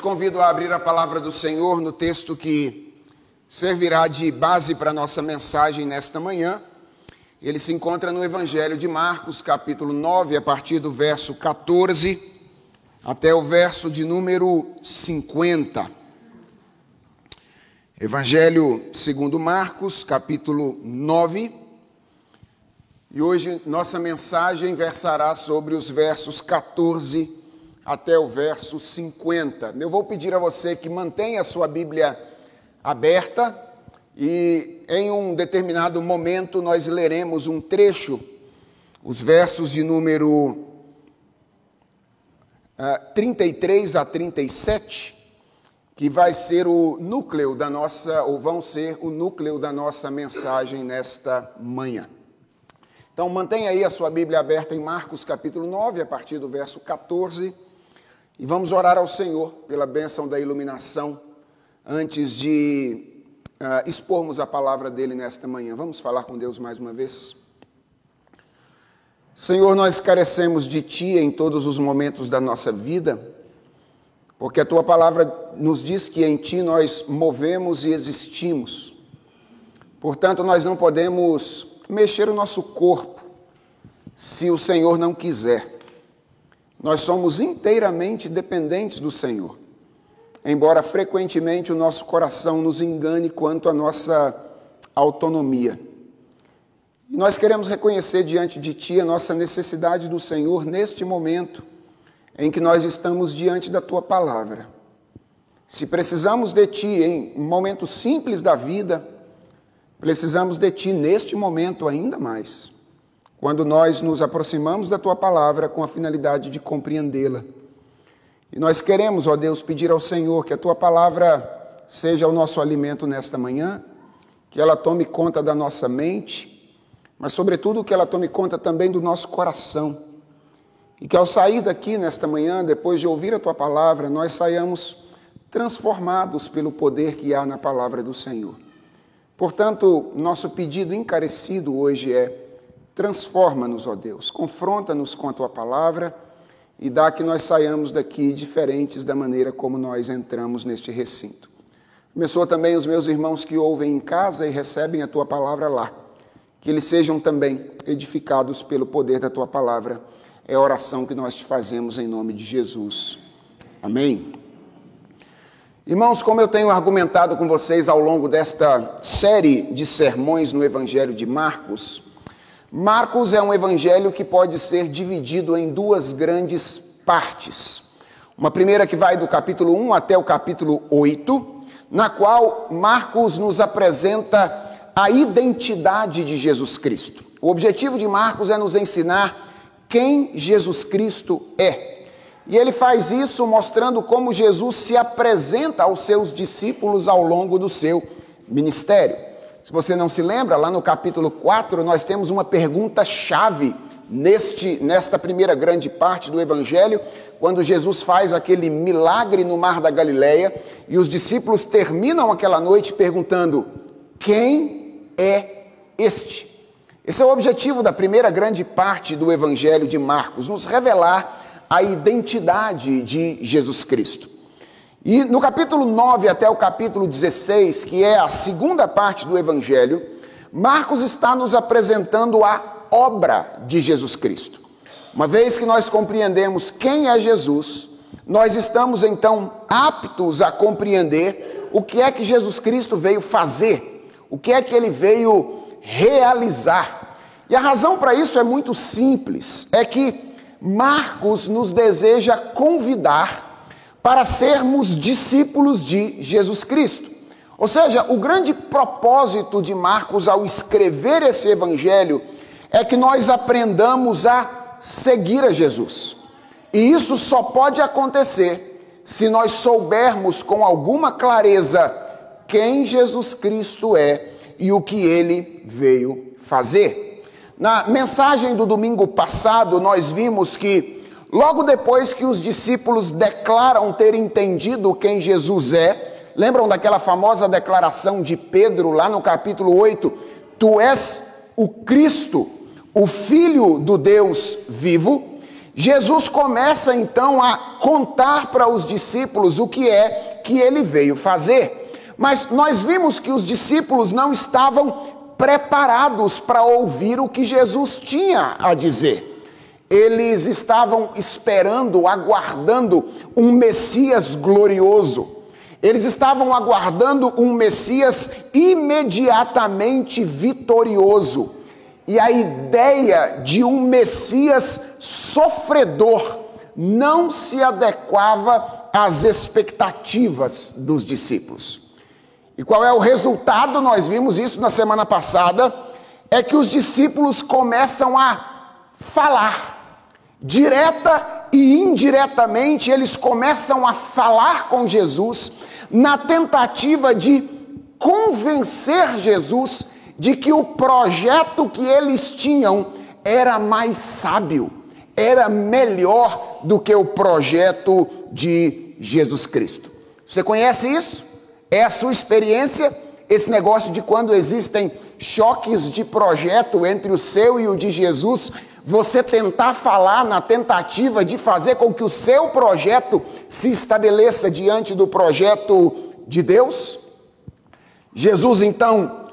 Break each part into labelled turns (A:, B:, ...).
A: Convido a abrir a palavra do Senhor no texto que servirá de base para a nossa mensagem nesta manhã. Ele se encontra no Evangelho de Marcos, capítulo 9, a partir do verso 14 até o verso de número 50. Evangelho segundo Marcos, capítulo 9. E hoje nossa mensagem versará sobre os versos 14 até o verso 50. Eu vou pedir a você que mantenha a sua Bíblia aberta e em um determinado momento nós leremos um trecho, os versos de número uh, ah, 33 a 37, que vai ser o núcleo da nossa, ou vão ser o núcleo da nossa mensagem nesta manhã. Então mantenha aí a sua Bíblia aberta em Marcos capítulo 9, a partir do verso 14 e vamos orar ao Senhor pela bênção da iluminação antes de uh, expormos a palavra dele nesta manhã. Vamos falar com Deus mais uma vez? Senhor, nós carecemos de Ti em todos os momentos da nossa vida, porque a Tua palavra nos diz que em Ti nós movemos e existimos. Portanto, nós não podemos mexer o nosso corpo se o Senhor não quiser. Nós somos inteiramente dependentes do Senhor. Embora frequentemente o nosso coração nos engane quanto à nossa autonomia. E nós queremos reconhecer diante de Ti a nossa necessidade do Senhor neste momento em que nós estamos diante da Tua palavra. Se precisamos de Ti em momentos simples da vida, precisamos de Ti neste momento ainda mais quando nós nos aproximamos da tua palavra com a finalidade de compreendê-la. E nós queremos, ó Deus, pedir ao Senhor que a tua palavra seja o nosso alimento nesta manhã, que ela tome conta da nossa mente, mas, sobretudo, que ela tome conta também do nosso coração. E que ao sair daqui nesta manhã, depois de ouvir a tua palavra, nós saiamos transformados pelo poder que há na palavra do Senhor. Portanto, nosso pedido encarecido hoje é Transforma-nos, ó Deus, confronta-nos com a tua palavra e dá que nós saiamos daqui diferentes da maneira como nós entramos neste recinto. Abençoa também os meus irmãos que ouvem em casa e recebem a tua palavra lá. Que eles sejam também edificados pelo poder da tua palavra. É a oração que nós te fazemos em nome de Jesus. Amém. Irmãos, como eu tenho argumentado com vocês ao longo desta série de sermões no Evangelho de Marcos, Marcos é um evangelho que pode ser dividido em duas grandes partes. Uma primeira que vai do capítulo 1 até o capítulo 8, na qual Marcos nos apresenta a identidade de Jesus Cristo. O objetivo de Marcos é nos ensinar quem Jesus Cristo é. E ele faz isso mostrando como Jesus se apresenta aos seus discípulos ao longo do seu ministério. Se você não se lembra, lá no capítulo 4, nós temos uma pergunta-chave neste, nesta primeira grande parte do Evangelho, quando Jesus faz aquele milagre no mar da Galileia e os discípulos terminam aquela noite perguntando: Quem é este? Esse é o objetivo da primeira grande parte do Evangelho de Marcos, nos revelar a identidade de Jesus Cristo. E no capítulo 9 até o capítulo 16, que é a segunda parte do Evangelho, Marcos está nos apresentando a obra de Jesus Cristo. Uma vez que nós compreendemos quem é Jesus, nós estamos então aptos a compreender o que é que Jesus Cristo veio fazer, o que é que ele veio realizar. E a razão para isso é muito simples: é que Marcos nos deseja convidar para sermos discípulos de Jesus Cristo. Ou seja, o grande propósito de Marcos ao escrever esse evangelho é que nós aprendamos a seguir a Jesus. E isso só pode acontecer se nós soubermos com alguma clareza quem Jesus Cristo é e o que ele veio fazer. Na mensagem do domingo passado, nós vimos que Logo depois que os discípulos declaram ter entendido quem Jesus é, lembram daquela famosa declaração de Pedro lá no capítulo 8: Tu és o Cristo, o Filho do Deus vivo. Jesus começa então a contar para os discípulos o que é que ele veio fazer. Mas nós vimos que os discípulos não estavam preparados para ouvir o que Jesus tinha a dizer. Eles estavam esperando, aguardando um Messias glorioso. Eles estavam aguardando um Messias imediatamente vitorioso. E a ideia de um Messias sofredor não se adequava às expectativas dos discípulos. E qual é o resultado? Nós vimos isso na semana passada. É que os discípulos começam a falar, direta e indiretamente, eles começam a falar com Jesus na tentativa de convencer Jesus de que o projeto que eles tinham era mais sábio, era melhor do que o projeto de Jesus Cristo. Você conhece isso? É a sua experiência? Esse negócio de quando existem choques de projeto entre o seu e o de Jesus, você tentar falar na tentativa de fazer com que o seu projeto se estabeleça diante do projeto de Deus? Jesus então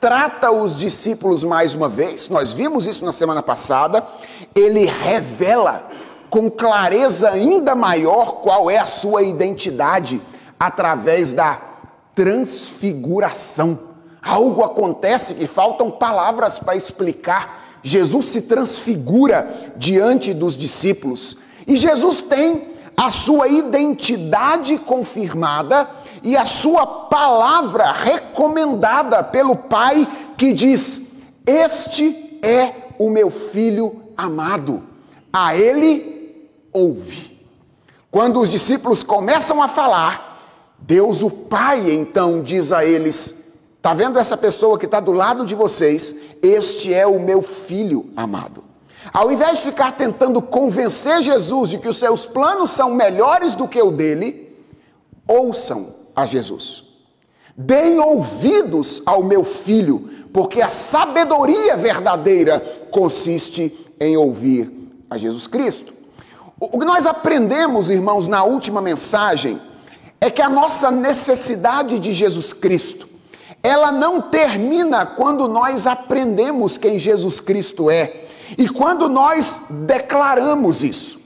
A: trata os discípulos mais uma vez, nós vimos isso na semana passada, ele revela com clareza ainda maior qual é a sua identidade através da transfiguração. Algo acontece que faltam palavras para explicar Jesus se transfigura diante dos discípulos e Jesus tem a sua identidade confirmada e a sua palavra recomendada pelo Pai que diz: Este é o meu filho amado, a ele ouve. Quando os discípulos começam a falar, Deus o Pai então diz a eles: Está vendo essa pessoa que está do lado de vocês? Este é o meu filho amado. Ao invés de ficar tentando convencer Jesus de que os seus planos são melhores do que o dele, ouçam a Jesus. Deem ouvidos ao meu filho, porque a sabedoria verdadeira consiste em ouvir a Jesus Cristo. O que nós aprendemos, irmãos, na última mensagem é que a nossa necessidade de Jesus Cristo ela não termina quando nós aprendemos quem Jesus Cristo é e quando nós declaramos isso.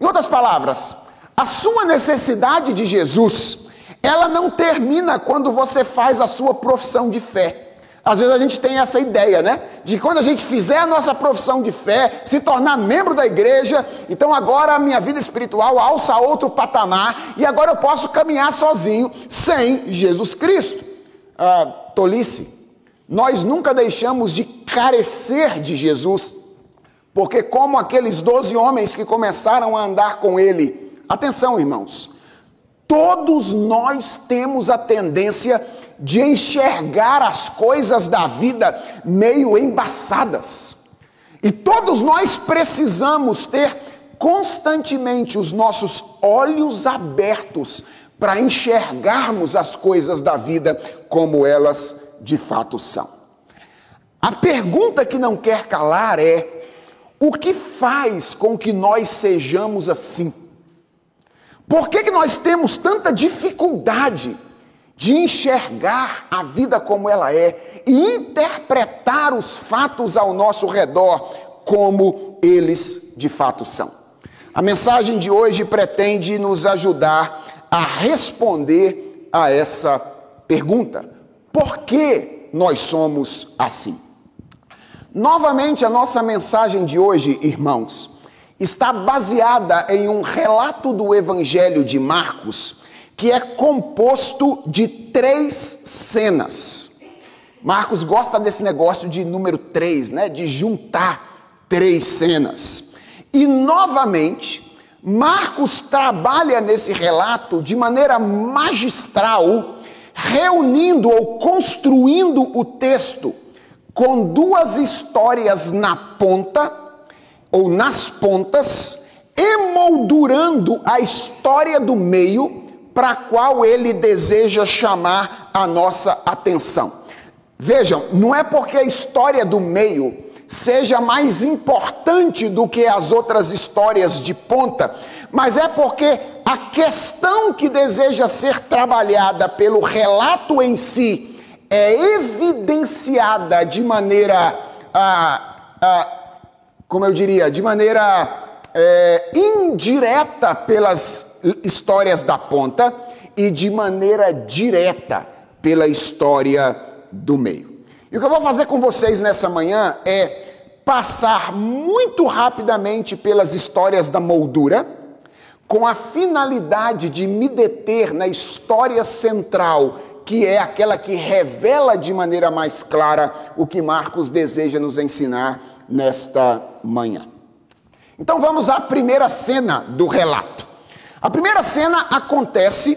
A: Em outras palavras, a sua necessidade de Jesus, ela não termina quando você faz a sua profissão de fé. Às vezes a gente tem essa ideia, né? De quando a gente fizer a nossa profissão de fé, se tornar membro da igreja, então agora a minha vida espiritual alça outro patamar e agora eu posso caminhar sozinho sem Jesus Cristo ah, tolice. Nós nunca deixamos de carecer de Jesus, porque, como aqueles doze homens que começaram a andar com ele, atenção, irmãos, todos nós temos a tendência de enxergar as coisas da vida meio embaçadas. E todos nós precisamos ter constantemente os nossos olhos abertos para enxergarmos as coisas da vida como elas de fato são. A pergunta que não quer calar é: o que faz com que nós sejamos assim? Por que, que nós temos tanta dificuldade de enxergar a vida como ela é e interpretar os fatos ao nosso redor como eles de fato são? A mensagem de hoje pretende nos ajudar a responder a essa pergunta: por que nós somos assim? Novamente, a nossa mensagem de hoje, irmãos, está baseada em um relato do Evangelho de Marcos, que é composto de três cenas. Marcos gosta desse negócio de número três, né? De juntar três cenas. E novamente, Marcos trabalha nesse relato de maneira magistral, reunindo ou construindo o texto com duas histórias na ponta ou nas pontas, emoldurando a história do meio para a qual ele deseja chamar a nossa atenção. Vejam, não é porque a história do meio seja mais importante do que as outras histórias de ponta, mas é porque a questão que deseja ser trabalhada pelo relato em si é evidenciada de maneira, ah, ah, como eu diria, de maneira é, indireta pelas histórias da ponta e de maneira direta pela história do meio. E o que eu vou fazer com vocês nessa manhã é passar muito rapidamente pelas histórias da moldura, com a finalidade de me deter na história central, que é aquela que revela de maneira mais clara o que Marcos deseja nos ensinar nesta manhã. Então vamos à primeira cena do relato. A primeira cena acontece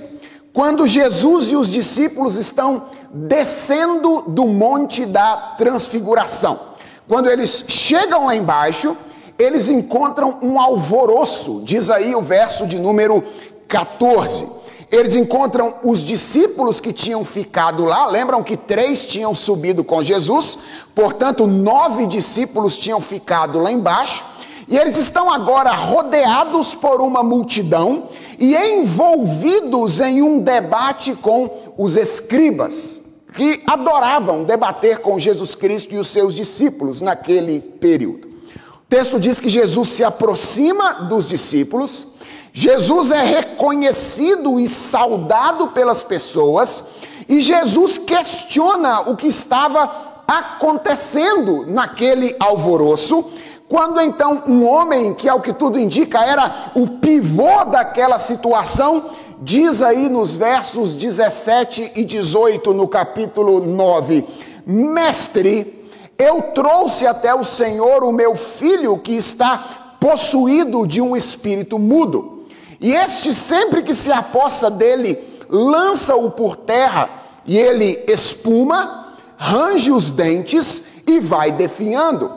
A: quando Jesus e os discípulos estão descendo do Monte da Transfiguração. Quando eles chegam lá embaixo, eles encontram um alvoroço, diz aí o verso de número 14. Eles encontram os discípulos que tinham ficado lá, lembram que três tinham subido com Jesus, portanto, nove discípulos tinham ficado lá embaixo, e eles estão agora rodeados por uma multidão e envolvidos em um debate com os escribas que adoravam debater com Jesus Cristo e os seus discípulos naquele período. O texto diz que Jesus se aproxima dos discípulos, Jesus é reconhecido e saudado pelas pessoas, e Jesus questiona o que estava acontecendo naquele alvoroço, quando então um homem, que ao que tudo indica era o pivô daquela situação, diz aí nos versos 17 e 18 no capítulo 9: Mestre, eu trouxe até o Senhor o meu filho que está possuído de um espírito mudo. E este, sempre que se apossa dele, lança-o por terra, e ele espuma, range os dentes e vai definhando.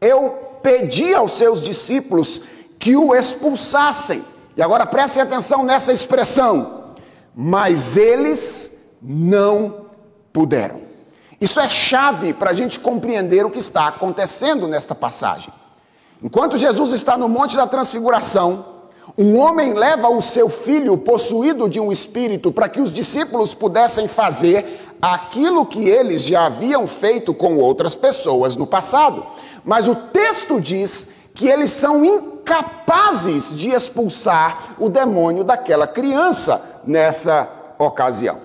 A: Eu pedi aos seus discípulos que o expulsassem e agora prestem atenção nessa expressão. Mas eles não puderam. Isso é chave para a gente compreender o que está acontecendo nesta passagem. Enquanto Jesus está no Monte da Transfiguração, um homem leva o seu filho possuído de um espírito para que os discípulos pudessem fazer aquilo que eles já haviam feito com outras pessoas no passado. Mas o texto diz que eles são incapazes de expulsar o demônio daquela criança nessa ocasião.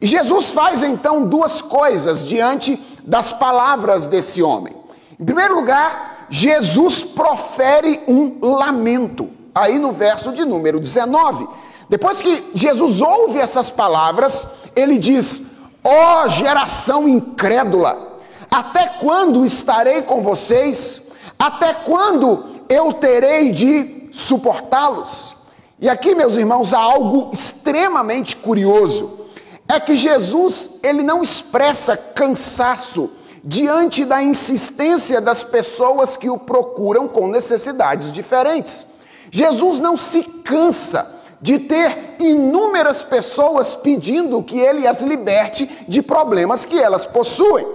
A: E Jesus faz então duas coisas diante das palavras desse homem. Em primeiro lugar, Jesus profere um lamento, aí no verso de número 19. Depois que Jesus ouve essas palavras, ele diz: Ó oh, geração incrédula, até quando estarei com vocês? Até quando eu terei de suportá-los? E aqui, meus irmãos, há algo extremamente curioso. É que Jesus, ele não expressa cansaço diante da insistência das pessoas que o procuram com necessidades diferentes. Jesus não se cansa de ter inúmeras pessoas pedindo que ele as liberte de problemas que elas possuem.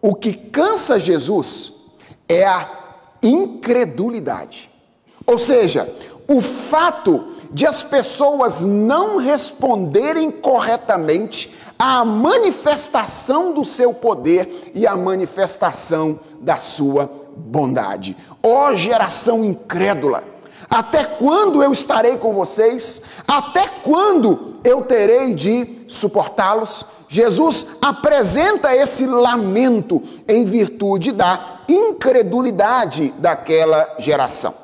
A: O que cansa Jesus é a incredulidade. Ou seja, o fato de as pessoas não responderem corretamente à manifestação do seu poder e à manifestação da sua bondade. Ó oh, geração incrédula, até quando eu estarei com vocês? Até quando eu terei de suportá-los? Jesus apresenta esse lamento em virtude da incredulidade daquela geração.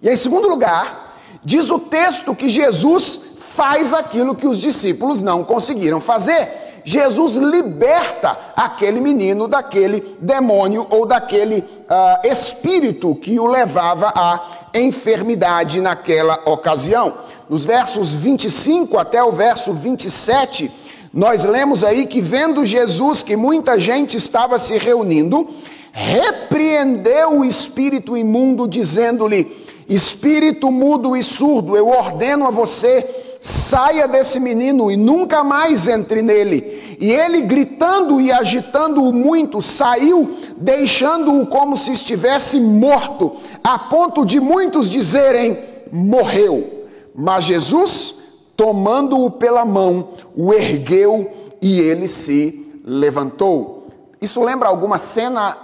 A: E em segundo lugar, diz o texto que Jesus faz aquilo que os discípulos não conseguiram fazer. Jesus liberta aquele menino daquele demônio ou daquele uh, espírito que o levava à enfermidade naquela ocasião. Nos versos 25 até o verso 27, nós lemos aí que, vendo Jesus que muita gente estava se reunindo, repreendeu o espírito imundo, dizendo-lhe: Espírito mudo e surdo, eu ordeno a você, saia desse menino e nunca mais entre nele. E ele, gritando e agitando-o muito, saiu, deixando-o como se estivesse morto, a ponto de muitos dizerem: morreu. Mas Jesus, tomando-o pela mão, o ergueu e ele se levantou. Isso lembra alguma cena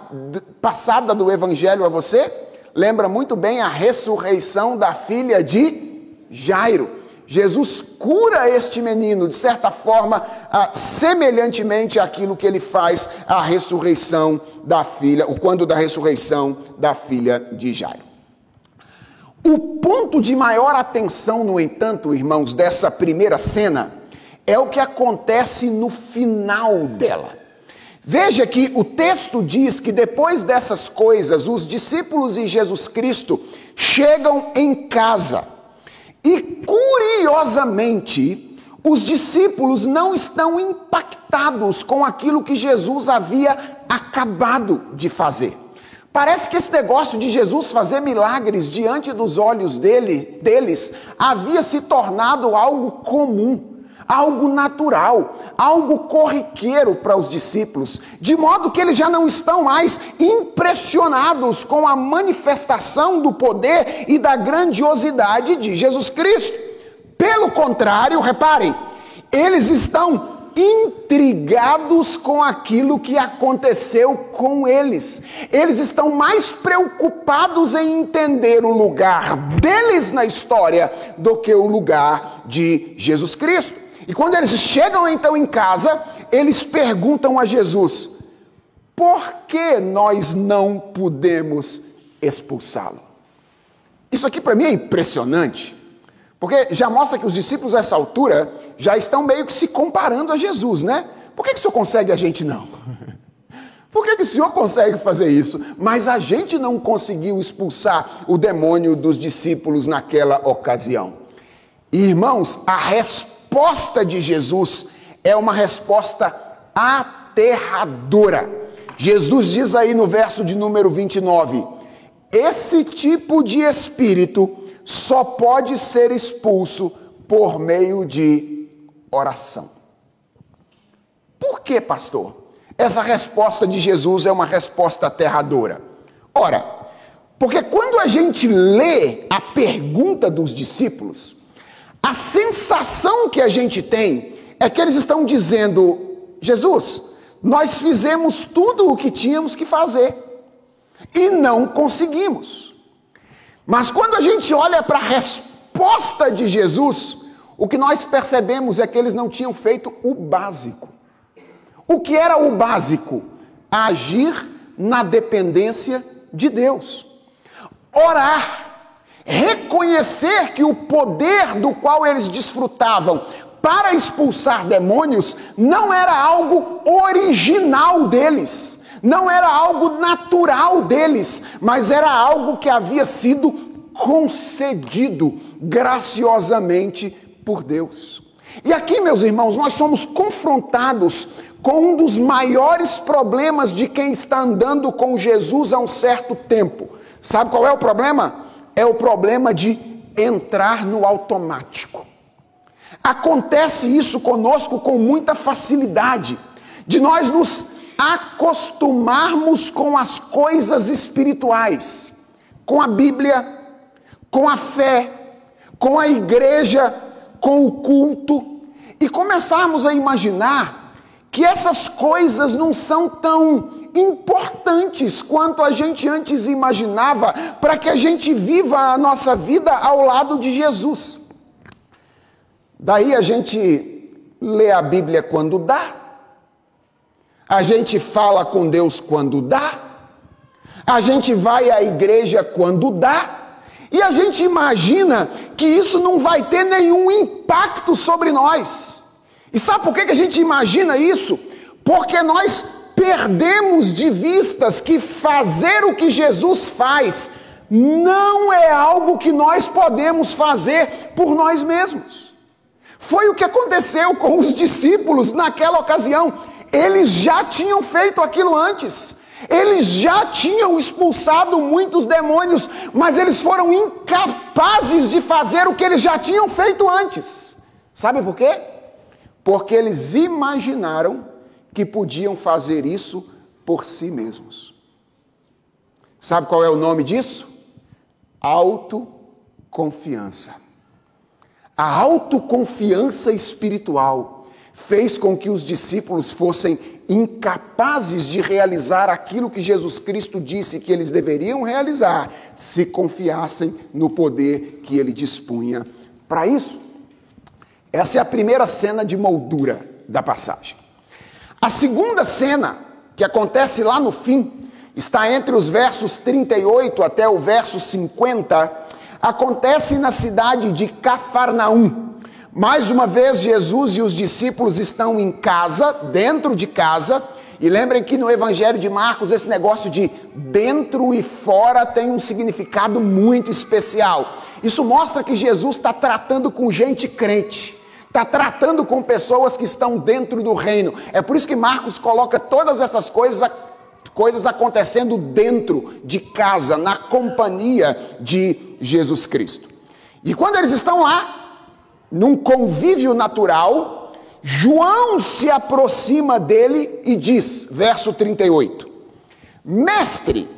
A: passada do Evangelho a você? Lembra muito bem a ressurreição da filha de Jairo. Jesus cura este menino, de certa forma, semelhantemente àquilo que ele faz à ressurreição da filha, o quando da ressurreição da filha de Jairo. O ponto de maior atenção, no entanto, irmãos, dessa primeira cena é o que acontece no final dela. Veja que o texto diz que depois dessas coisas, os discípulos e Jesus Cristo chegam em casa. E curiosamente, os discípulos não estão impactados com aquilo que Jesus havia acabado de fazer. Parece que esse negócio de Jesus fazer milagres diante dos olhos dele, deles havia se tornado algo comum, algo natural, algo corriqueiro para os discípulos, de modo que eles já não estão mais impressionados com a manifestação do poder e da grandiosidade de Jesus Cristo. Pelo contrário, reparem, eles estão intrigados com aquilo que aconteceu com eles. Eles estão mais preocupados em entender o lugar deles na história do que o lugar de Jesus Cristo. E quando eles chegam então em casa, eles perguntam a Jesus: por que nós não podemos expulsá-lo? Isso aqui para mim é impressionante, porque já mostra que os discípulos a essa altura já estão meio que se comparando a Jesus, né? Por que, que o senhor consegue e a gente não? Por que, que o senhor consegue fazer isso? Mas a gente não conseguiu expulsar o demônio dos discípulos naquela ocasião. Irmãos, a resposta de Jesus é uma resposta aterradora. Jesus diz aí no verso de número 29: esse tipo de espírito só pode ser expulso por meio de oração. Por que, pastor? Essa resposta de Jesus é uma resposta aterradora. Ora, porque quando a gente lê a pergunta dos discípulos, a sensação que a gente tem é que eles estão dizendo: Jesus, nós fizemos tudo o que tínhamos que fazer e não conseguimos. Mas quando a gente olha para a resposta de Jesus, o que nós percebemos é que eles não tinham feito o básico. O que era o básico? Agir na dependência de Deus. Orar, reconhecer que o poder do qual eles desfrutavam para expulsar demônios não era algo original deles, não era algo natural deles, mas era algo que havia sido concedido graciosamente por Deus. E aqui, meus irmãos, nós somos confrontados com um dos maiores problemas de quem está andando com Jesus há um certo tempo. Sabe qual é o problema? É o problema de entrar no automático. Acontece isso conosco com muita facilidade, de nós nos acostumarmos com as coisas espirituais, com a Bíblia, com a fé, com a igreja, com o culto e começarmos a imaginar que essas coisas não são tão importantes quanto a gente antes imaginava para que a gente viva a nossa vida ao lado de Jesus. Daí a gente lê a Bíblia quando dá, a gente fala com Deus quando dá, a gente vai à igreja quando dá, e a gente imagina que isso não vai ter nenhum impacto sobre nós. E sabe por que a gente imagina isso? Porque nós perdemos de vistas que fazer o que Jesus faz não é algo que nós podemos fazer por nós mesmos. Foi o que aconteceu com os discípulos naquela ocasião. Eles já tinham feito aquilo antes. Eles já tinham expulsado muitos demônios, mas eles foram incapazes de fazer o que eles já tinham feito antes. Sabe por quê? porque eles imaginaram que podiam fazer isso por si mesmos. Sabe qual é o nome disso? Autoconfiança. A autoconfiança espiritual fez com que os discípulos fossem incapazes de realizar aquilo que Jesus Cristo disse que eles deveriam realizar se confiassem no poder que ele dispunha para isso. Essa é a primeira cena de moldura da passagem. A segunda cena, que acontece lá no fim, está entre os versos 38 até o verso 50 acontece na cidade de Cafarnaum. Mais uma vez, Jesus e os discípulos estão em casa, dentro de casa, e lembrem que no Evangelho de Marcos, esse negócio de dentro e fora tem um significado muito especial. Isso mostra que Jesus está tratando com gente crente, está tratando com pessoas que estão dentro do reino. É por isso que Marcos coloca todas essas coisas coisas acontecendo dentro de casa, na companhia de Jesus Cristo. E quando eles estão lá, num convívio natural, João se aproxima dele e diz, verso 38: Mestre,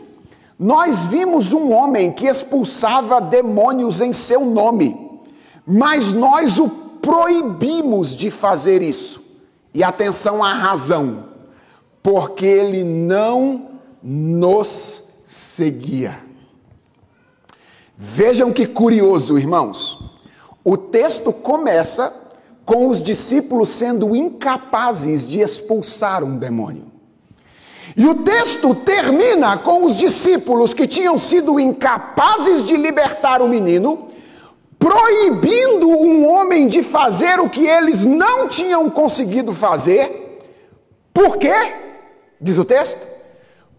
A: nós vimos um homem que expulsava demônios em seu nome, mas nós o proibimos de fazer isso. E atenção à razão porque ele não nos seguia. Vejam que curioso, irmãos. O texto começa com os discípulos sendo incapazes de expulsar um demônio. E o texto termina com os discípulos que tinham sido incapazes de libertar o menino, proibindo um homem de fazer o que eles não tinham conseguido fazer. Por quê? diz o texto?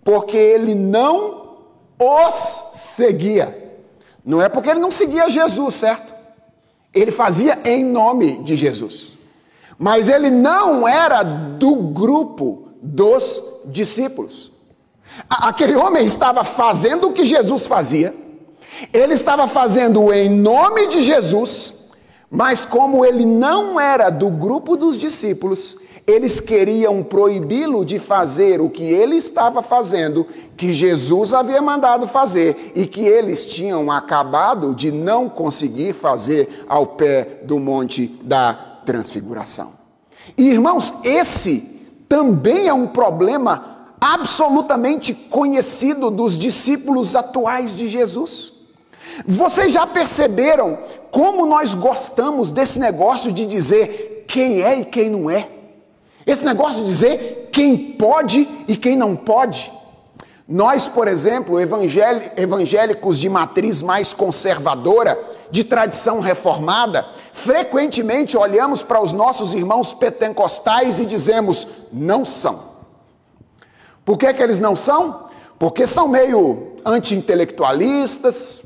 A: Porque ele não os seguia. Não é porque ele não seguia Jesus, certo? Ele fazia em nome de Jesus. Mas ele não era do grupo dos discípulos. Aquele homem estava fazendo o que Jesus fazia, ele estava fazendo em nome de Jesus, mas como ele não era do grupo dos discípulos, eles queriam proibi-lo de fazer o que ele estava fazendo, que Jesus havia mandado fazer e que eles tinham acabado de não conseguir fazer ao pé do Monte da Transfiguração. Irmãos, esse também é um problema absolutamente conhecido dos discípulos atuais de Jesus. Vocês já perceberam como nós gostamos desse negócio de dizer quem é e quem não é? Esse negócio de dizer quem pode e quem não pode. Nós, por exemplo, evangélicos de matriz mais conservadora, de tradição reformada, frequentemente olhamos para os nossos irmãos pentecostais e dizemos: não são. Por que, que eles não são? Porque são meio anti-intelectualistas,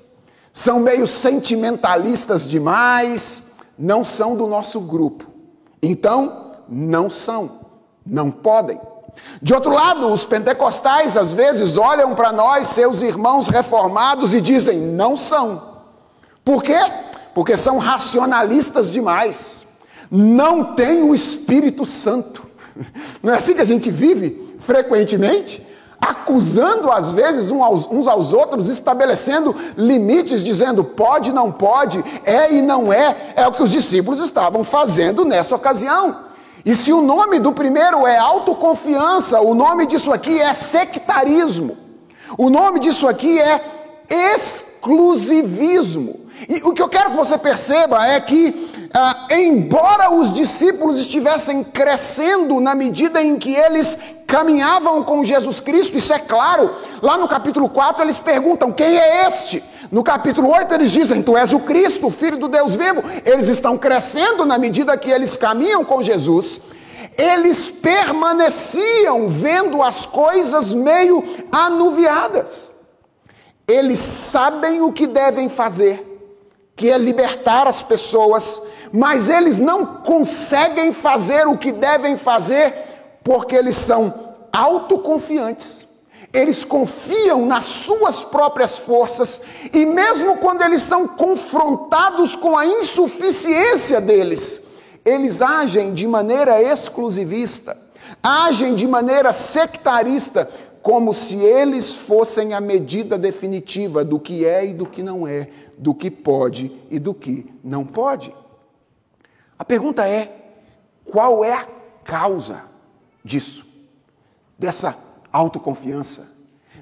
A: são meio sentimentalistas demais, não são do nosso grupo. Então, não são, não podem. De outro lado, os pentecostais às vezes olham para nós, seus irmãos reformados, e dizem: não são. Por quê? Porque são racionalistas demais. Não têm o Espírito Santo. Não é assim que a gente vive frequentemente? Acusando às vezes uns aos outros, estabelecendo limites, dizendo pode, não pode, é e não é. É o que os discípulos estavam fazendo nessa ocasião. E se o nome do primeiro é autoconfiança, o nome disso aqui é sectarismo. O nome disso aqui é exclusivismo. E o que eu quero que você perceba é que, ah, embora os discípulos estivessem crescendo na medida em que eles caminhavam com Jesus Cristo, isso é claro, lá no capítulo 4 eles perguntam: quem é este? No capítulo 8 eles dizem: Tu és o Cristo, o Filho do Deus vivo. Eles estão crescendo na medida que eles caminham com Jesus. Eles permaneciam vendo as coisas meio anuviadas. Eles sabem o que devem fazer, que é libertar as pessoas, mas eles não conseguem fazer o que devem fazer porque eles são autoconfiantes eles confiam nas suas próprias forças e, mesmo quando eles são confrontados com a insuficiência deles, eles agem de maneira exclusivista, agem de maneira sectarista, como se eles fossem a medida definitiva do que é e do que não é, do que pode e do que não pode. Pergunta é: qual é a causa disso? Dessa autoconfiança,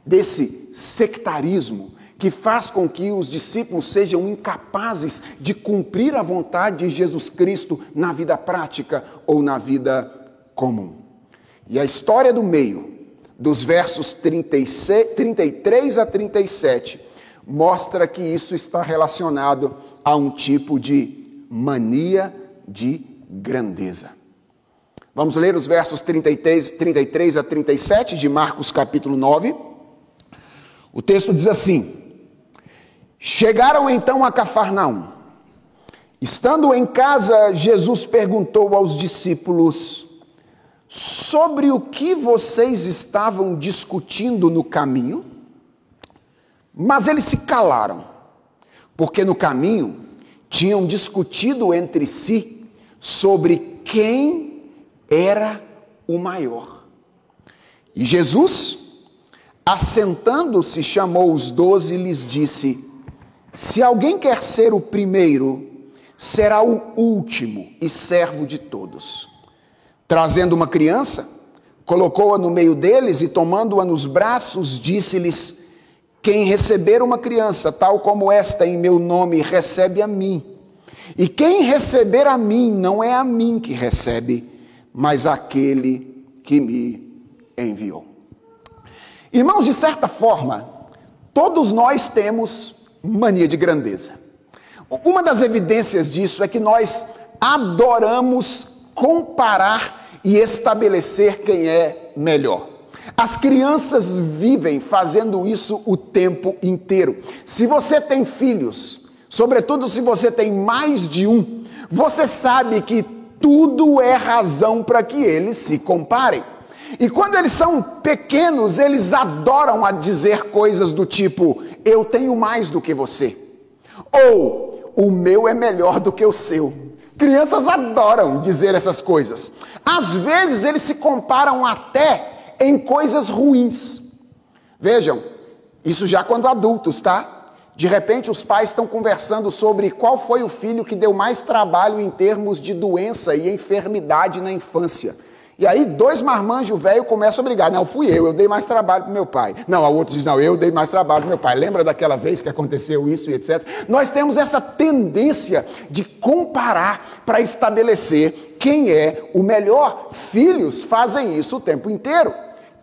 A: desse sectarismo que faz com que os discípulos sejam incapazes de cumprir a vontade de Jesus Cristo na vida prática ou na vida comum. E a história do meio, dos versos 36, 33 a 37, mostra que isso está relacionado a um tipo de mania de grandeza. Vamos ler os versos 33, 33 a 37 de Marcos capítulo 9. O texto diz assim: Chegaram então a Cafarnaum. Estando em casa, Jesus perguntou aos discípulos: Sobre o que vocês estavam discutindo no caminho? Mas eles se calaram, porque no caminho tinham discutido entre si sobre quem era o maior. E Jesus, assentando-se, chamou os doze e lhes disse: Se alguém quer ser o primeiro, será o último e servo de todos. Trazendo uma criança, colocou-a no meio deles e, tomando-a nos braços, disse-lhes: Quem receber uma criança tal como esta em meu nome, recebe a mim. E quem receber a mim, não é a mim que recebe, mas aquele que me enviou. Irmãos, de certa forma, todos nós temos mania de grandeza. Uma das evidências disso é que nós adoramos comparar e estabelecer quem é melhor. As crianças vivem fazendo isso o tempo inteiro. Se você tem filhos, sobretudo se você tem mais de um, você sabe que tudo é razão para que eles se comparem. E quando eles são pequenos, eles adoram a dizer coisas do tipo: eu tenho mais do que você, ou o meu é melhor do que o seu. Crianças adoram dizer essas coisas. Às vezes eles se comparam até em coisas ruins. Vejam, isso já quando adultos, tá? De repente, os pais estão conversando sobre qual foi o filho que deu mais trabalho em termos de doença e enfermidade na infância. E aí, dois marmanjos velhos começam a brigar. Não, fui eu, eu dei mais trabalho para meu pai. Não, a outro diz, não, eu dei mais trabalho para meu pai. Lembra daquela vez que aconteceu isso e etc. Nós temos essa tendência de comparar para estabelecer quem é o melhor. Filhos fazem isso o tempo inteiro.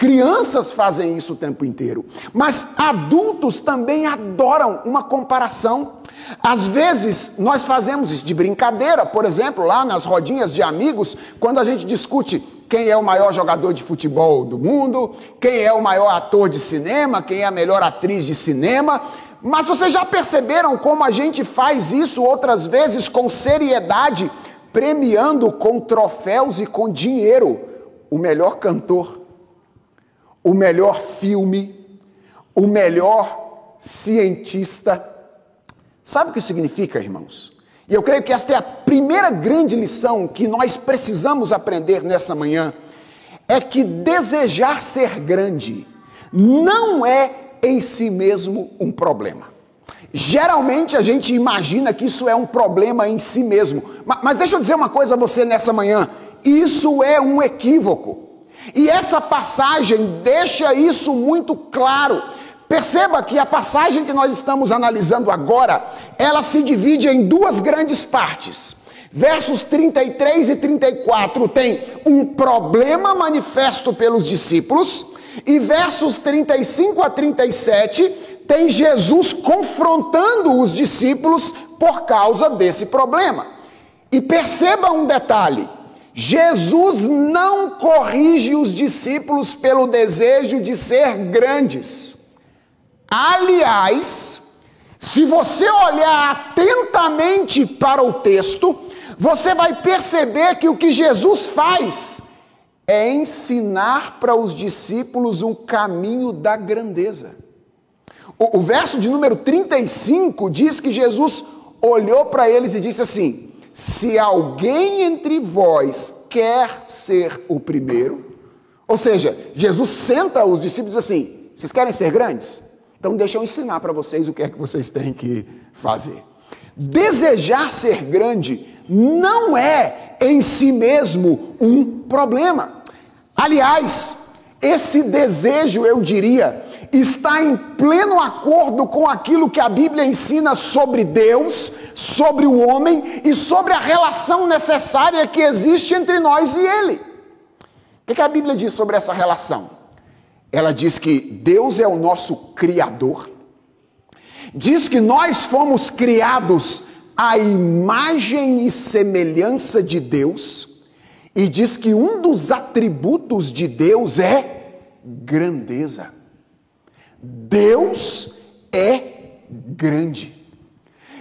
A: Crianças fazem isso o tempo inteiro, mas adultos também adoram uma comparação. Às vezes nós fazemos isso de brincadeira, por exemplo, lá nas rodinhas de amigos, quando a gente discute quem é o maior jogador de futebol do mundo, quem é o maior ator de cinema, quem é a melhor atriz de cinema. Mas vocês já perceberam como a gente faz isso outras vezes com seriedade, premiando com troféus e com dinheiro o melhor cantor? O melhor filme, o melhor cientista. Sabe o que isso significa, irmãos? E eu creio que esta é a primeira grande lição que nós precisamos aprender nessa manhã: é que desejar ser grande não é em si mesmo um problema. Geralmente a gente imagina que isso é um problema em si mesmo. Mas deixa eu dizer uma coisa a você nessa manhã: isso é um equívoco. E essa passagem deixa isso muito claro. Perceba que a passagem que nós estamos analisando agora, ela se divide em duas grandes partes. Versos 33 e 34 tem um problema manifesto pelos discípulos, e versos 35 a 37 tem Jesus confrontando os discípulos por causa desse problema. E perceba um detalhe: Jesus não corrige os discípulos pelo desejo de ser grandes. Aliás, se você olhar atentamente para o texto, você vai perceber que o que Jesus faz é ensinar para os discípulos um caminho da grandeza. O, o verso de número 35 diz que Jesus olhou para eles e disse assim: se alguém entre vós quer ser o primeiro, ou seja, Jesus senta os discípulos assim: vocês querem ser grandes? Então deixa eu ensinar para vocês o que é que vocês têm que fazer. Desejar ser grande não é em si mesmo um problema. Aliás, esse desejo, eu diria, está em pleno acordo com aquilo que a Bíblia ensina sobre Deus, sobre o homem e sobre a relação necessária que existe entre nós e Ele. O que a Bíblia diz sobre essa relação? Ela diz que Deus é o nosso Criador, diz que nós fomos criados à imagem e semelhança de Deus, e diz que um dos atributos de Deus é grandeza. Deus é grande.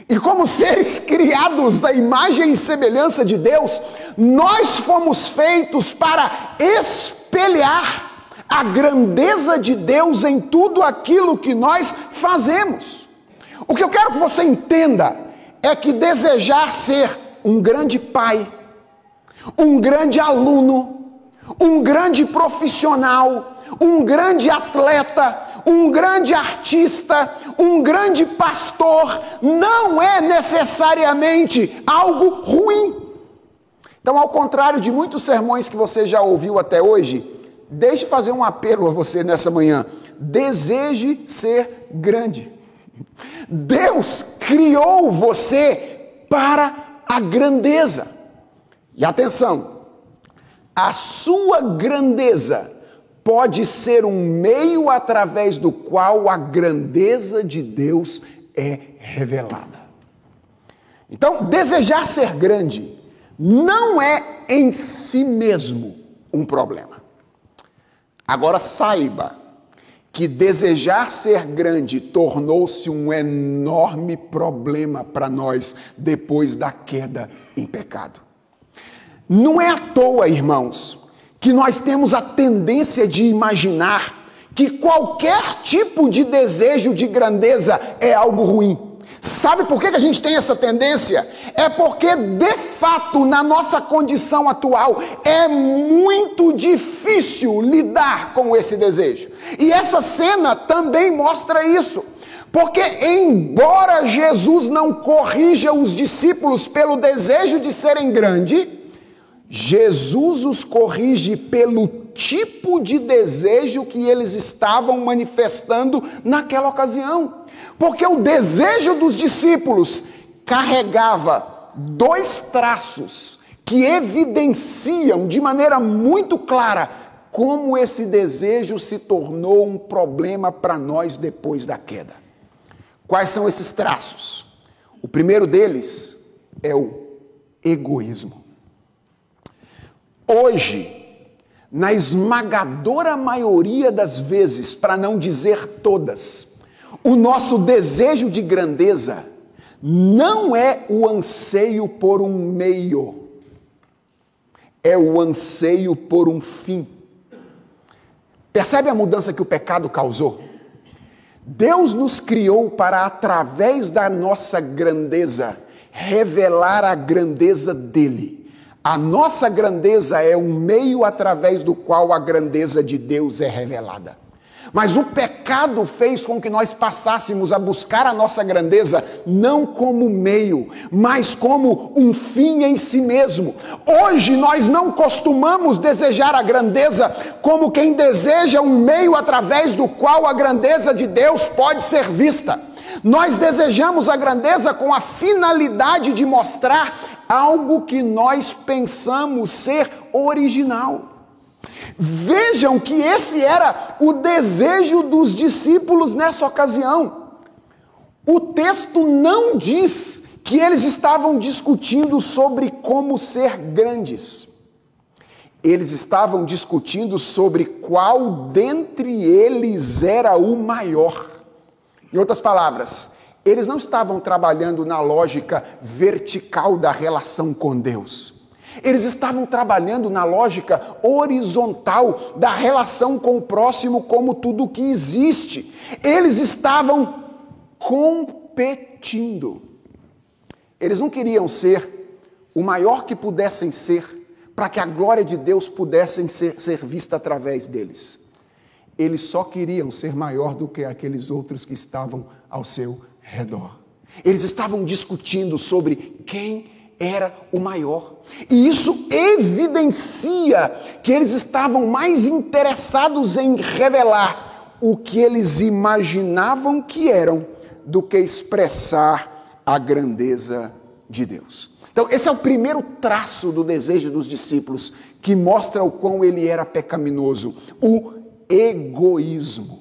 A: E como seres criados à imagem e semelhança de Deus, nós fomos feitos para espelhar a grandeza de Deus em tudo aquilo que nós fazemos. O que eu quero que você entenda é que desejar ser um grande pai, um grande aluno, um grande profissional, um grande atleta, um grande artista, um grande pastor, não é necessariamente algo ruim. Então, ao contrário de muitos sermões que você já ouviu até hoje, deixe fazer um apelo a você nessa manhã. Deseje ser grande. Deus criou você para a grandeza. E atenção, a sua grandeza pode ser um meio através do qual a grandeza de Deus é revelada. Então, desejar ser grande não é em si mesmo um problema. Agora saiba que desejar ser grande tornou-se um enorme problema para nós depois da queda em pecado. Não é à toa, irmãos, que nós temos a tendência de imaginar que qualquer tipo de desejo de grandeza é algo ruim. Sabe por que a gente tem essa tendência? É porque, de fato, na nossa condição atual, é muito difícil lidar com esse desejo. E essa cena também mostra isso. Porque, embora Jesus não corrija os discípulos pelo desejo de serem grandes, Jesus os corrige pelo tipo de desejo que eles estavam manifestando naquela ocasião. Porque o desejo dos discípulos carregava dois traços que evidenciam de maneira muito clara como esse desejo se tornou um problema para nós depois da queda. Quais são esses traços? O primeiro deles é o egoísmo. Hoje, na esmagadora maioria das vezes, para não dizer todas, o nosso desejo de grandeza não é o anseio por um meio, é o anseio por um fim. Percebe a mudança que o pecado causou? Deus nos criou para, através da nossa grandeza, revelar a grandeza dele. A nossa grandeza é um meio através do qual a grandeza de Deus é revelada. Mas o pecado fez com que nós passássemos a buscar a nossa grandeza não como meio, mas como um fim em si mesmo. Hoje nós não costumamos desejar a grandeza como quem deseja um meio através do qual a grandeza de Deus pode ser vista. Nós desejamos a grandeza com a finalidade de mostrar algo que nós pensamos ser original. Vejam que esse era o desejo dos discípulos nessa ocasião. O texto não diz que eles estavam discutindo sobre como ser grandes. Eles estavam discutindo sobre qual dentre eles era o maior. Em outras palavras, eles não estavam trabalhando na lógica vertical da relação com Deus. Eles estavam trabalhando na lógica horizontal da relação com o próximo, como tudo que existe. Eles estavam competindo. Eles não queriam ser o maior que pudessem ser, para que a glória de Deus pudesse ser, ser vista através deles. Eles só queriam ser maior do que aqueles outros que estavam ao seu redor. Eles estavam discutindo sobre quem era o maior. E isso evidencia que eles estavam mais interessados em revelar o que eles imaginavam que eram do que expressar a grandeza de Deus. Então, esse é o primeiro traço do desejo dos discípulos que mostra o quão ele era pecaminoso: o egoísmo.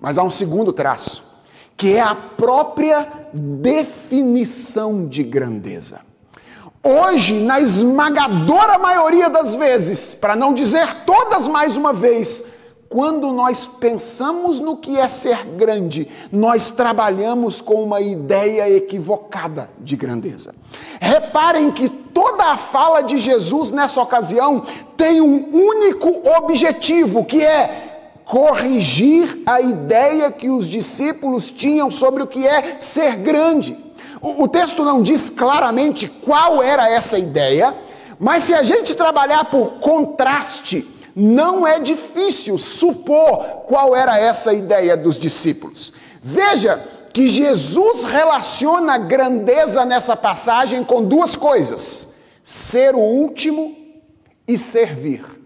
A: Mas há um segundo traço, que é a própria definição de grandeza. Hoje, na esmagadora maioria das vezes, para não dizer todas mais uma vez, quando nós pensamos no que é ser grande, nós trabalhamos com uma ideia equivocada de grandeza. Reparem que toda a fala de Jesus nessa ocasião tem um único objetivo, que é corrigir a ideia que os discípulos tinham sobre o que é ser grande. O, o texto não diz claramente qual era essa ideia, mas se a gente trabalhar por contraste, não é difícil supor qual era essa ideia dos discípulos. Veja que Jesus relaciona grandeza nessa passagem com duas coisas: ser o último e servir.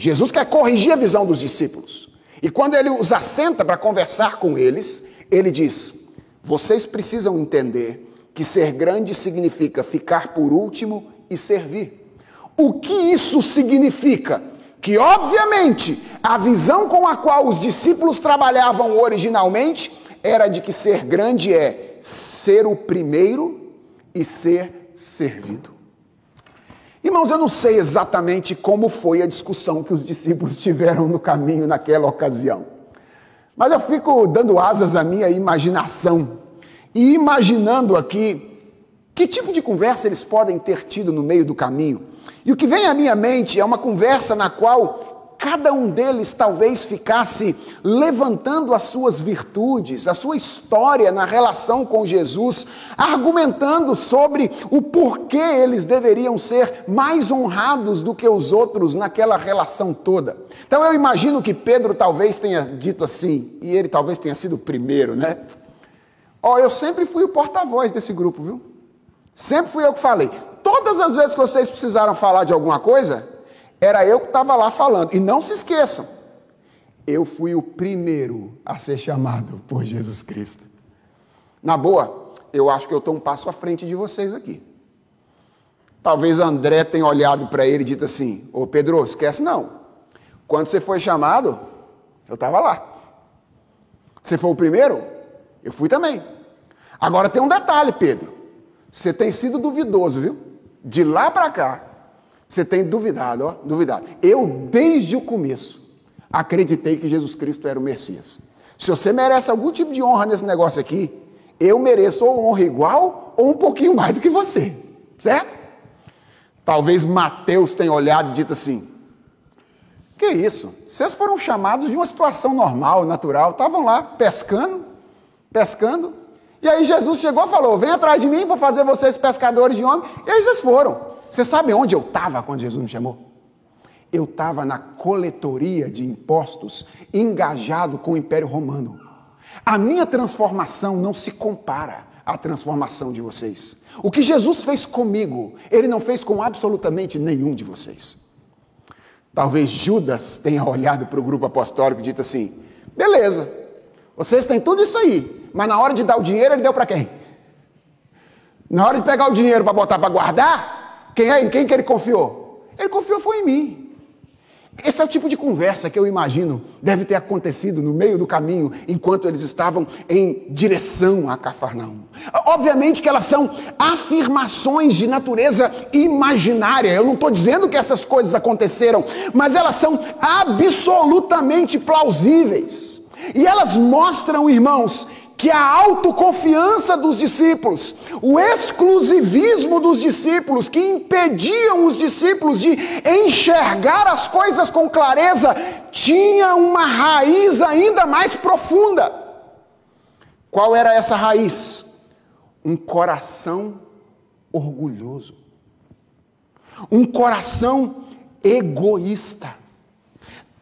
A: Jesus quer corrigir a visão dos discípulos. E quando ele os assenta para conversar com eles, ele diz: vocês precisam entender que ser grande significa ficar por último e servir. O que isso significa? que, obviamente, a visão com a qual os discípulos trabalhavam originalmente era de que ser grande é ser o primeiro e ser servido. Irmãos, eu não sei exatamente como foi a discussão que os discípulos tiveram no caminho naquela ocasião, mas eu fico dando asas à minha imaginação e imaginando aqui que tipo de conversa eles podem ter tido no meio do caminho. E o que vem à minha mente é uma conversa na qual cada um deles talvez ficasse levantando as suas virtudes, a sua história na relação com Jesus, argumentando sobre o porquê eles deveriam ser mais honrados do que os outros naquela relação toda. Então eu imagino que Pedro talvez tenha dito assim, e ele talvez tenha sido o primeiro, né? Ó, oh, eu sempre fui o porta-voz desse grupo, viu? Sempre fui eu que falei todas as vezes que vocês precisaram falar de alguma coisa, era eu que estava lá falando. E não se esqueçam, eu fui o primeiro a ser chamado por Jesus Cristo. Na boa, eu acho que eu estou um passo à frente de vocês aqui. Talvez André tenha olhado para ele e dito assim: Ô Pedro, esquece não. Quando você foi chamado, eu estava lá. Você foi o primeiro? Eu fui também. Agora tem um detalhe, Pedro. Você tem sido duvidoso, viu? de lá para cá, você tem duvidado, ó, duvidado. Eu, desde o começo, acreditei que Jesus Cristo era o Messias. Se você merece algum tipo de honra nesse negócio aqui, eu mereço ou honra igual ou um pouquinho mais do que você, certo? Talvez Mateus tenha olhado e dito assim: Que isso? Vocês foram chamados de uma situação normal, natural, estavam lá pescando, pescando, e aí Jesus chegou e falou: Vem atrás de mim para fazer vocês pescadores de homens. E aí vocês foram. Você sabe onde eu estava quando Jesus me chamou? Eu estava na coletoria de impostos, engajado com o Império Romano. A minha transformação não se compara à transformação de vocês. O que Jesus fez comigo, ele não fez com absolutamente nenhum de vocês. Talvez Judas tenha olhado para o grupo apostólico e dito assim: beleza, vocês têm tudo isso aí, mas na hora de dar o dinheiro, ele deu para quem? Na hora de pegar o dinheiro para botar para guardar, quem é em quem que ele confiou? Ele confiou foi em mim. Esse é o tipo de conversa que eu imagino deve ter acontecido no meio do caminho, enquanto eles estavam em direção a Cafarnaum. Obviamente que elas são afirmações de natureza imaginária. Eu não estou dizendo que essas coisas aconteceram, mas elas são absolutamente plausíveis. E elas mostram, irmãos, que a autoconfiança dos discípulos, o exclusivismo dos discípulos, que impediam os discípulos de enxergar as coisas com clareza, tinha uma raiz ainda mais profunda. Qual era essa raiz? Um coração orgulhoso. um coração egoísta,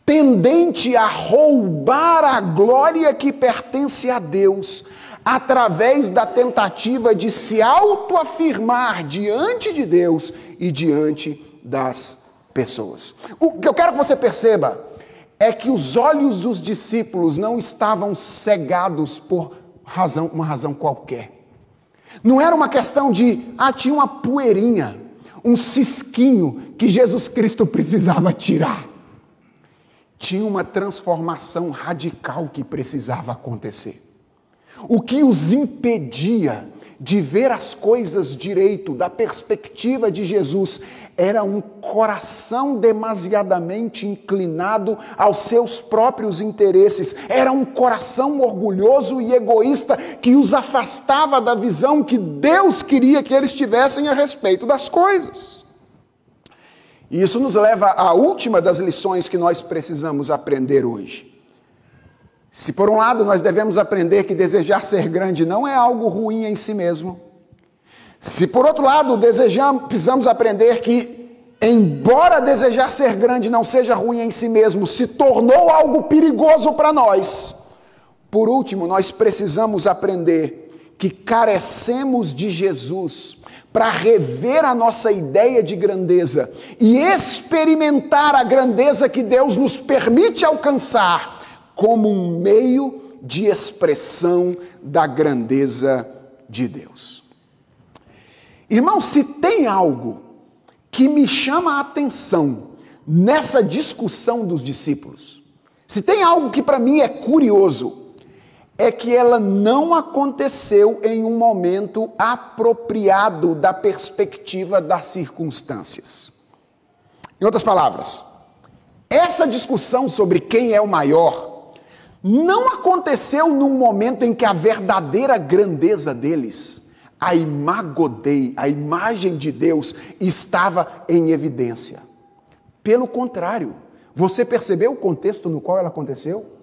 A: tendente a roubar a glória que pertence a Deus, através da tentativa de se autoafirmar diante de Deus e diante das pessoas. O que eu quero que você perceba é que os olhos dos discípulos não estavam cegados por razão, uma razão qualquer. Não era uma questão de, ah, tinha uma poeirinha, um cisquinho que Jesus Cristo precisava tirar. Tinha uma transformação radical que precisava acontecer. O que os impedia de ver as coisas direito, da perspectiva de Jesus, era um coração demasiadamente inclinado aos seus próprios interesses, era um coração orgulhoso e egoísta que os afastava da visão que Deus queria que eles tivessem a respeito das coisas. E isso nos leva à última das lições que nós precisamos aprender hoje. Se por um lado nós devemos aprender que desejar ser grande não é algo ruim em si mesmo, se por outro lado desejamos, precisamos aprender que, embora desejar ser grande não seja ruim em si mesmo, se tornou algo perigoso para nós. Por último, nós precisamos aprender que carecemos de Jesus para rever a nossa ideia de grandeza e experimentar a grandeza que Deus nos permite alcançar como um meio de expressão da grandeza de Deus. Irmão, se tem algo que me chama a atenção nessa discussão dos discípulos, se tem algo que para mim é curioso, é que ela não aconteceu em um momento apropriado da perspectiva das circunstâncias. Em outras palavras, essa discussão sobre quem é o maior não aconteceu num momento em que a verdadeira grandeza deles a imagodei, a imagem de Deus estava em evidência. Pelo contrário, você percebeu o contexto no qual ela aconteceu?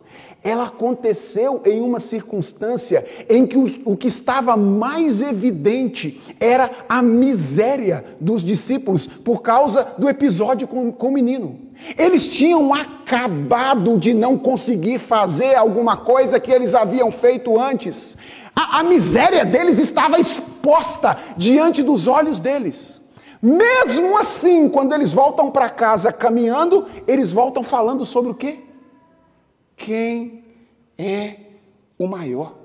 A: Ela aconteceu em uma circunstância em que o, que estava mais evidente era a miséria dos discípulos por causa do episódio com, com o menino. Eles tinham acabado de não conseguir fazer alguma coisa que eles haviam feito antes. A, a miséria deles estava exposta diante dos olhos deles. Mesmo assim, quando eles voltam para casa caminhando, eles voltam falando sobre o quê? Quem é o maior?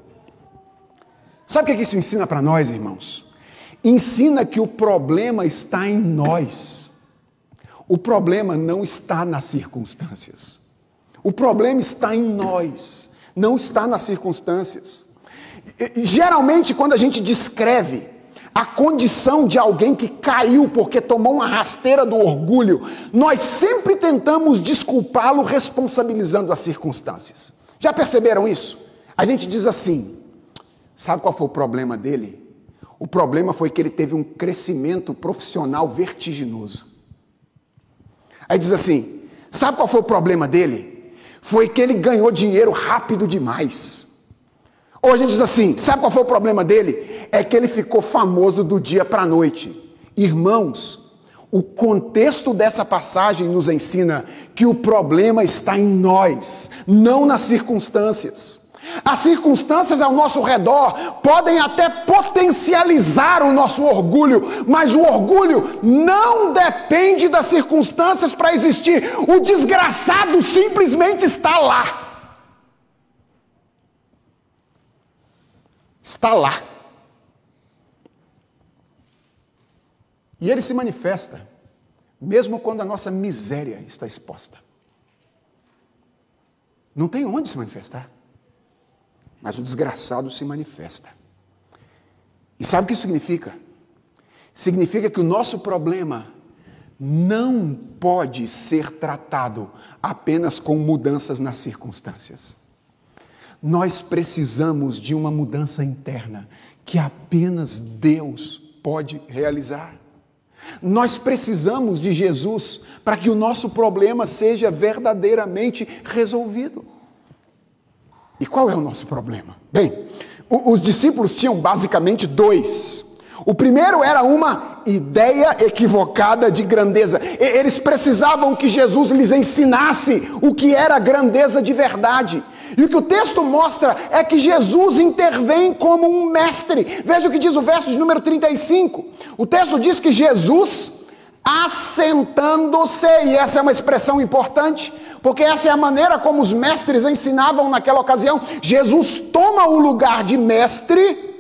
A: Sabe o que isso ensina para nós, irmãos? Ensina que o problema está em nós. O problema não está nas circunstâncias. O problema está em nós, não está nas circunstâncias. Geralmente, quando a gente descreve a condição de alguém que caiu porque tomou uma rasteira do orgulho, nós sempre tentamos desculpá-lo responsabilizando as circunstâncias. Já perceberam isso? A gente diz assim: sabe qual foi o problema dele? O problema foi que ele teve um crescimento profissional vertiginoso. Aí diz assim: sabe qual foi o problema dele? Foi que ele ganhou dinheiro rápido demais. Ou a gente diz assim: sabe qual foi o problema dele? É que ele ficou famoso do dia para a noite. Irmãos, o contexto dessa passagem nos ensina que o problema está em nós, não nas circunstâncias. As circunstâncias ao nosso redor podem até potencializar o nosso orgulho, mas o orgulho não depende das circunstâncias para existir. O desgraçado simplesmente está lá. Está lá. E ele se manifesta, mesmo quando a nossa miséria está exposta. Não tem onde se manifestar. Mas o desgraçado se manifesta. E sabe o que isso significa? Significa que o nosso problema não pode ser tratado apenas com mudanças nas circunstâncias. Nós precisamos de uma mudança interna que apenas Deus pode realizar. Nós precisamos de Jesus para que o nosso problema seja verdadeiramente resolvido. E qual é o nosso problema? Bem, os discípulos tinham basicamente dois. O primeiro era uma ideia equivocada de grandeza. Eles precisavam que Jesus lhes ensinasse o que era grandeza de verdade. E o que o texto mostra é que Jesus intervém como um mestre. Veja o que diz o verso de número 35. O texto diz que Jesus, assentando-se, e essa é uma expressão importante, porque essa é a maneira como os mestres ensinavam naquela ocasião. Jesus toma o lugar de mestre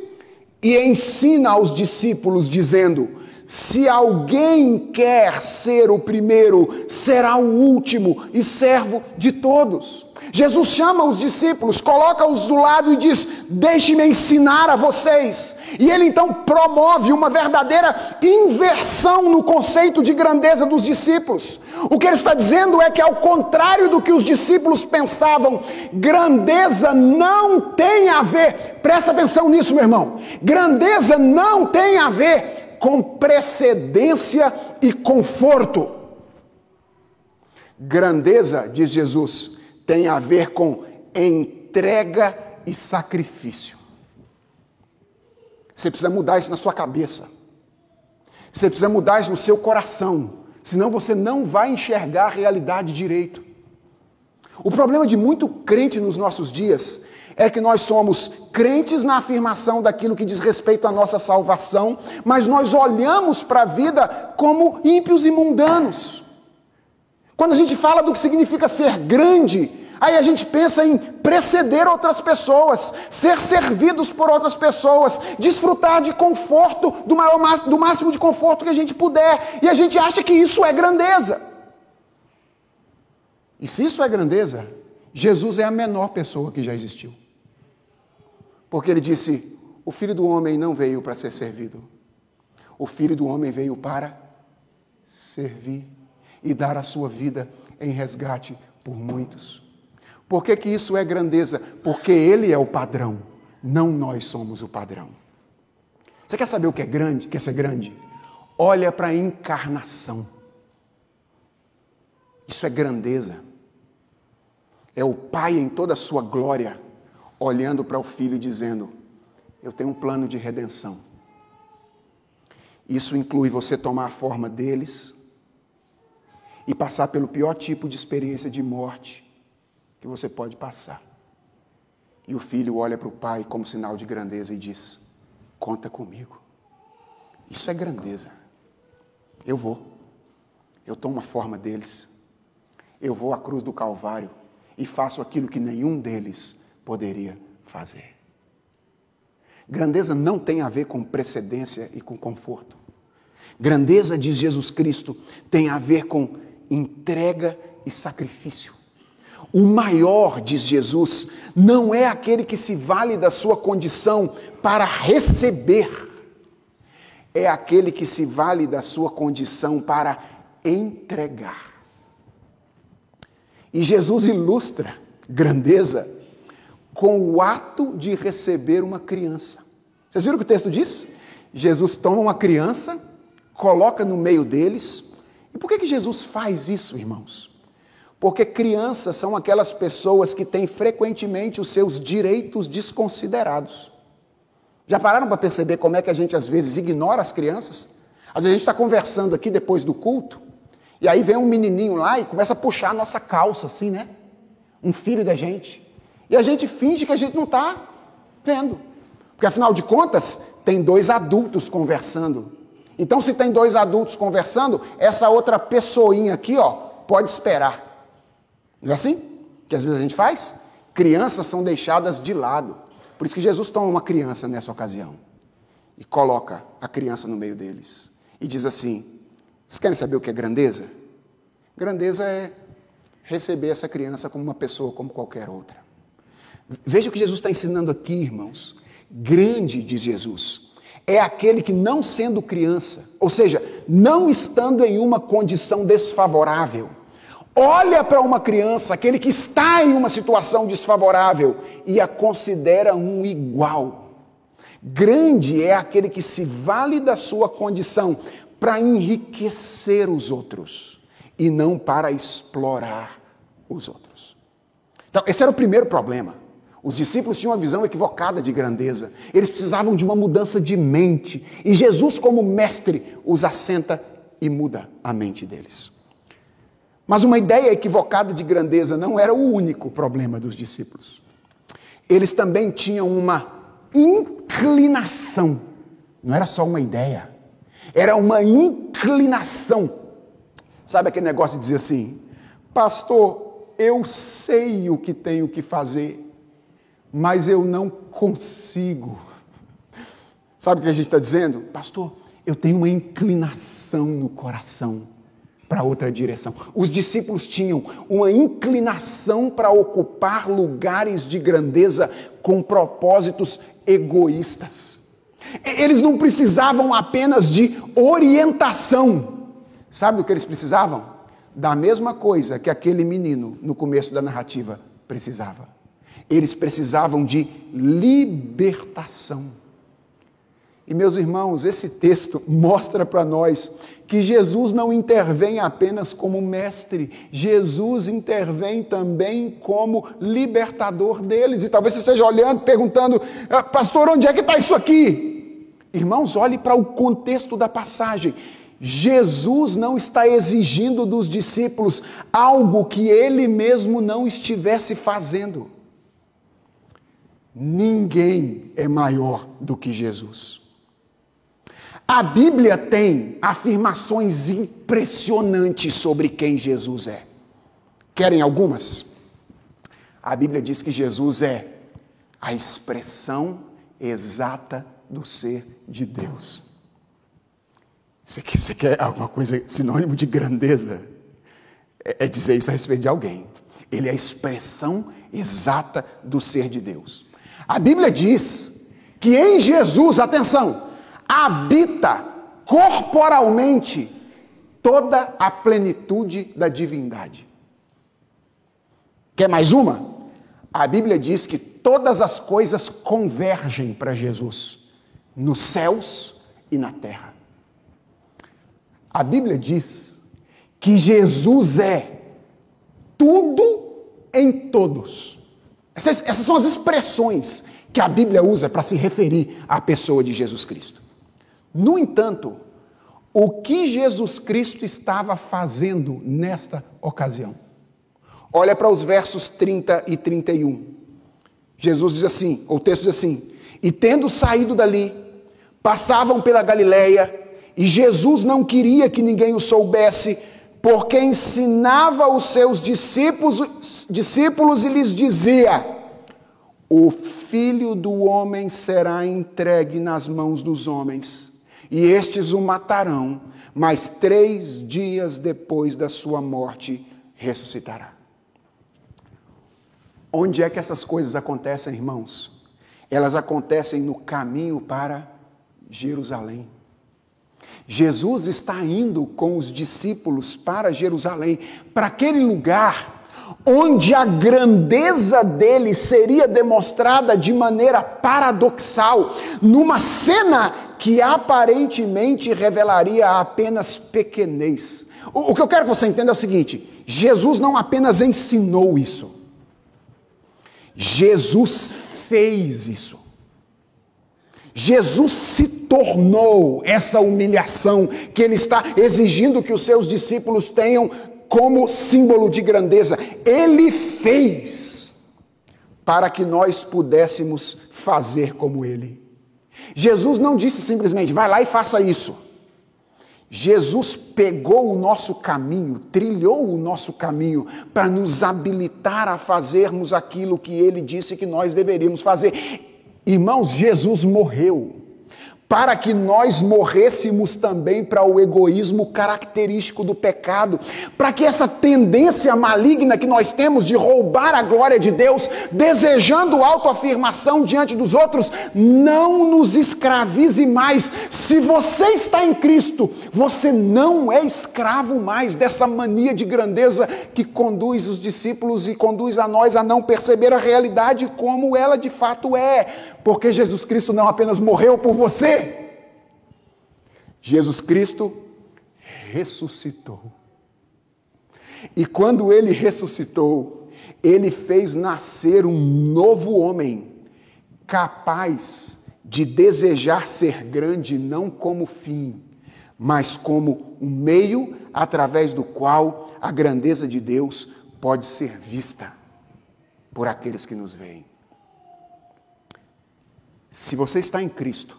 A: e ensina aos discípulos, dizendo: Se alguém quer ser o primeiro, será o último e servo de todos. Jesus chama os discípulos, coloca-os do lado e diz: Deixe-me ensinar a vocês. E ele então promove uma verdadeira inversão no conceito de grandeza dos discípulos. O que ele está dizendo é que, ao contrário do que os discípulos pensavam, grandeza não tem a ver, presta atenção nisso, meu irmão. Grandeza não tem a ver com precedência e conforto. Grandeza, diz Jesus, tem a ver com entrega e sacrifício. Você precisa mudar isso na sua cabeça. Você precisa mudar isso no seu coração. Senão você não vai enxergar a realidade direito. O problema de muito crente nos nossos dias é que nós somos crentes na afirmação daquilo que diz respeito à nossa salvação, mas nós olhamos para a vida como ímpios e mundanos. Quando a gente fala do que significa ser grande, Aí a gente pensa em preceder outras pessoas, ser servidos por outras pessoas, desfrutar de conforto, do, maior, do máximo de conforto que a gente puder. E a gente acha que isso é grandeza. E se isso é grandeza, Jesus é a menor pessoa que já existiu. Porque ele disse: O filho do homem não veio para ser servido, o filho do homem veio para servir e dar a sua vida em resgate por muitos. Por que, que isso é grandeza? Porque Ele é o padrão, não nós somos o padrão. Você quer saber o que é grande? Quer ser grande? Olha para a encarnação. Isso é grandeza. É o Pai em toda a sua glória, olhando para o Filho e dizendo: Eu tenho um plano de redenção. Isso inclui você tomar a forma deles e passar pelo pior tipo de experiência de morte que você pode passar. E o filho olha para o pai como sinal de grandeza e diz: Conta comigo. Isso é grandeza. Eu vou. Eu tomo a forma deles. Eu vou à cruz do Calvário e faço aquilo que nenhum deles poderia fazer. Grandeza não tem a ver com precedência e com conforto. Grandeza, diz Jesus Cristo, tem a ver com entrega e sacrifício. O maior, diz Jesus, não é aquele que se vale da sua condição para receber, é aquele que se vale da sua condição para entregar. E Jesus ilustra grandeza com o ato de receber uma criança. Vocês viram o que o texto diz? Jesus toma uma criança, coloca no meio deles. E por que, que Jesus faz isso, irmãos? Porque crianças são aquelas pessoas que têm frequentemente os seus direitos desconsiderados. Já pararam para perceber como é que a gente às vezes ignora as crianças? Às vezes a gente está conversando aqui depois do culto, e aí vem um menininho lá e começa a puxar a nossa calça, assim, né? Um filho da gente. E a gente finge que a gente não está vendo. Porque afinal de contas, tem dois adultos conversando. Então, se tem dois adultos conversando, essa outra pessoinha aqui, ó, pode esperar. Não é assim que às vezes a gente faz? Crianças são deixadas de lado. Por isso que Jesus toma uma criança nessa ocasião e coloca a criança no meio deles e diz assim: Vocês querem saber o que é grandeza? Grandeza é receber essa criança como uma pessoa como qualquer outra. Veja o que Jesus está ensinando aqui, irmãos. Grande, diz Jesus, é aquele que, não sendo criança, ou seja, não estando em uma condição desfavorável, olha para uma criança, aquele que está em uma situação desfavorável, e a considera um igual. Grande é aquele que se vale da sua condição para enriquecer os outros e não para explorar os outros. Então, esse era o primeiro problema. Os discípulos tinham uma visão equivocada de grandeza. Eles precisavam de uma mudança de mente. E Jesus, como mestre, os assenta e muda a mente deles. Mas uma ideia equivocada de grandeza não era o único problema dos discípulos. Eles também tinham uma inclinação. Não era só uma ideia, era uma inclinação. Sabe aquele negócio de dizer assim: Pastor, eu sei o que tenho que fazer, mas eu não consigo. Sabe o que a gente está dizendo? Pastor, eu tenho uma inclinação no coração para outra direção. Os discípulos tinham uma inclinação para ocupar lugares de grandeza com propósitos egoístas. Eles não precisavam apenas de orientação. Sabe o que eles precisavam? Da mesma coisa que aquele menino no começo da narrativa precisava. Eles precisavam de libertação. E meus irmãos, esse texto mostra para nós que Jesus não intervém apenas como mestre, Jesus intervém também como libertador deles. E talvez você esteja olhando, perguntando, ah, pastor, onde é que está isso aqui? Irmãos, olhe para o contexto da passagem. Jesus não está exigindo dos discípulos algo que ele mesmo não estivesse fazendo. Ninguém é maior do que Jesus. A Bíblia tem afirmações impressionantes sobre quem Jesus é. Querem algumas? A Bíblia diz que Jesus é a expressão exata do ser de Deus. Você quer, você quer alguma coisa sinônimo de grandeza? É, é dizer isso a respeito de alguém. Ele é a expressão exata do ser de Deus. A Bíblia diz que em Jesus, atenção, habita corporalmente toda a plenitude da divindade. Quer mais uma? A Bíblia diz que todas as coisas convergem para Jesus, nos céus e na terra. A Bíblia diz que Jesus é tudo em todos. Essas, essas são as expressões que a Bíblia usa para se referir à pessoa de Jesus Cristo. No entanto, o que Jesus Cristo estava fazendo nesta ocasião? Olha para os versos 30 e 31. Jesus diz assim, ou o texto diz assim: E tendo saído dali, passavam pela Galileia, e Jesus não queria que ninguém o soubesse, porque ensinava os seus discípulos, discípulos e lhes dizia: O filho do homem será entregue nas mãos dos homens e estes o matarão, mas três dias depois da sua morte ressuscitará. Onde é que essas coisas acontecem, irmãos? Elas acontecem no caminho para Jerusalém. Jesus está indo com os discípulos para Jerusalém, para aquele lugar onde a grandeza dele seria demonstrada de maneira paradoxal, numa cena que aparentemente revelaria apenas pequenez. O, o que eu quero que você entenda é o seguinte: Jesus não apenas ensinou isso, Jesus fez isso. Jesus se tornou essa humilhação que ele está exigindo que os seus discípulos tenham como símbolo de grandeza. Ele fez para que nós pudéssemos fazer como ele. Jesus não disse simplesmente, vai lá e faça isso. Jesus pegou o nosso caminho, trilhou o nosso caminho para nos habilitar a fazermos aquilo que ele disse que nós deveríamos fazer. Irmãos, Jesus morreu para que nós morrêssemos também para o egoísmo característico do pecado, para que essa tendência maligna que nós temos de roubar a glória de Deus, desejando autoafirmação diante dos outros, não nos escravize mais. Se você está em Cristo, você não é escravo mais dessa mania de grandeza que conduz os discípulos e conduz a nós a não perceber a realidade como ela de fato é porque Jesus Cristo não apenas morreu por você, Jesus Cristo ressuscitou. E quando ele ressuscitou, Ele fez nascer um novo homem, capaz de desejar ser grande não como fim, mas como um meio através do qual a grandeza de Deus pode ser vista por aqueles que nos veem. Se você está em Cristo,